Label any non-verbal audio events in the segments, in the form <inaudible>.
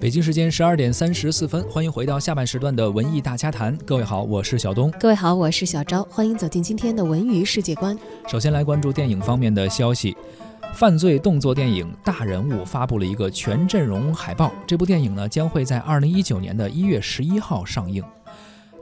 北京时间十二点三十四分，欢迎回到下半时段的文艺大家谈。各位好，我是小东。各位好，我是小昭。欢迎走进今天的文娱世界观。首先来关注电影方面的消息，犯罪动作电影《大人物》发布了一个全阵容海报。这部电影呢，将会在二零一九年的一月十一号上映。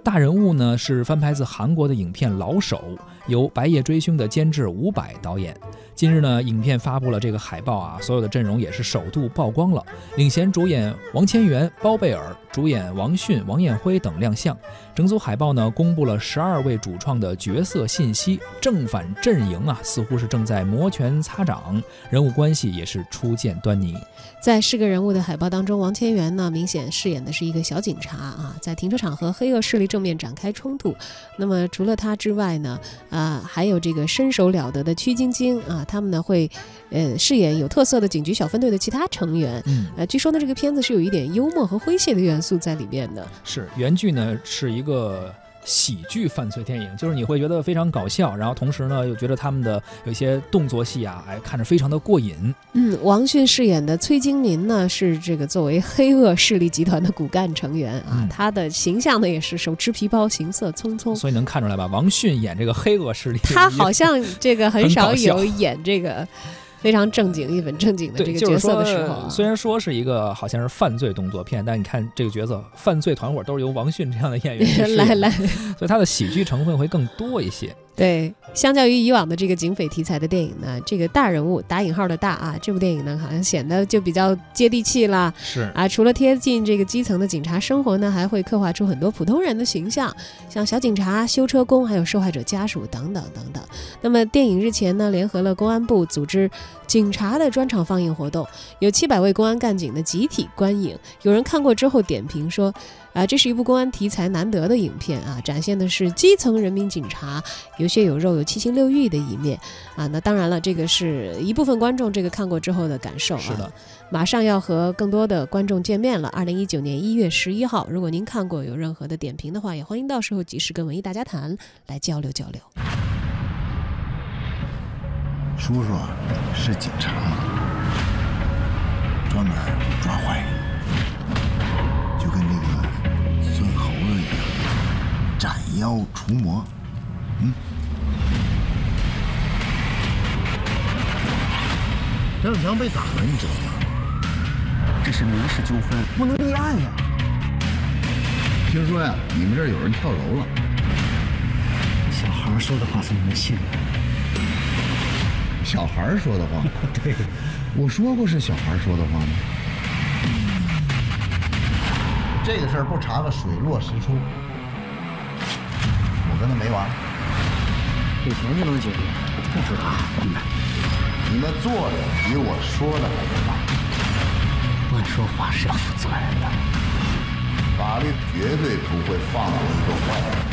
大人物呢是翻拍自韩国的影片《老手》，由《白夜追凶》的监制伍佰导演。近日呢，影片发布了这个海报啊，所有的阵容也是首度曝光了。领衔主演王千源、包贝尔，主演王迅、王艳辉等亮相。整组海报呢，公布了十二位主创的角色信息，正反阵营啊，似乎是正在摩拳擦掌，人物关系也是初见端倪。在是个人物的海报当中，王千源呢，明显饰演的是一个小警察啊，在停车场和黑恶势力正面展开冲突。那么除了他之外呢，啊，还有这个身手了得的曲晶晶啊，他们呢会，呃，饰演有特色的警局小分队的其他成员。嗯，呃，据说呢，这个片子是有一点幽默和诙谐的元素在里面的。是原剧呢是一个。喜剧犯罪电影，就是你会觉得非常搞笑，然后同时呢又觉得他们的有些动作戏啊，哎，看着非常的过瘾。嗯，王迅饰演的崔京民呢，是这个作为黑恶势力集团的骨干成员啊，他的形象呢也是手持皮包，行色匆匆。所以能看出来吧？王迅演这个黑恶势力，他好像这个很少有演这个。非常正经、一本正经的这个角色的时候，虽然说是一个好像是犯罪动作片，但你看这个角色，犯罪团伙都是由王迅这样的演员 <laughs> 来来，所以他的喜剧成分会更多一些。对，相较于以往的这个警匪题材的电影呢，这个大人物打引号的大啊，这部电影呢好像显得就比较接地气了。是啊，除了贴近这个基层的警察生活呢，还会刻画出很多普通人的形象，像小警察、修车工，还有受害者家属等等等等。那么电影日前呢，联合了公安部组织警察的专场放映活动，有七百位公安干警的集体观影。有人看过之后点评说。啊，这是一部公安题材难得的影片啊，展现的是基层人民警察有血有肉、有七情六欲的一面啊。那当然了，这个是一部分观众这个看过之后的感受啊。是的，马上要和更多的观众见面了。二零一九年一月十一号，如果您看过有任何的点评的话，也欢迎到时候及时跟文艺大家谈来交流交流。叔叔是警察，专门抓坏人。就跟那个孙猴子一样，斩妖除魔，嗯，张永强被打了，你知道吗？这是民事纠纷，不能立案呀。听说呀，你们这儿有人跳楼了。小孩说的话怎么能信？小孩说的话？<laughs> 对，我说过是小孩说的话吗？这个事儿不查个水落石出。我跟他没完，给钱就能解决，不复杂。你们做的比我说的还要大。乱说话是要负责任的。法律绝对不会放过一个坏人。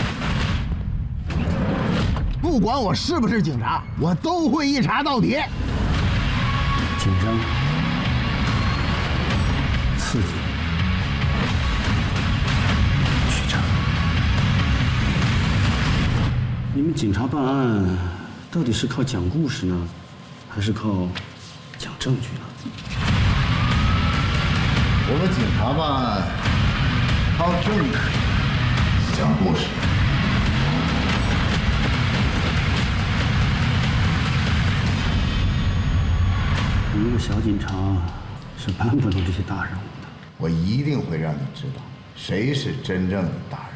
不管我是不是警察，我都会一查到底。紧张，刺激。你们警察办案到底是靠讲故事呢，还是靠讲证据呢？我们警察办案靠证据、讲故事。你一个小警察是办不住这些大任务的。我一定会让你知道谁是真正的大人。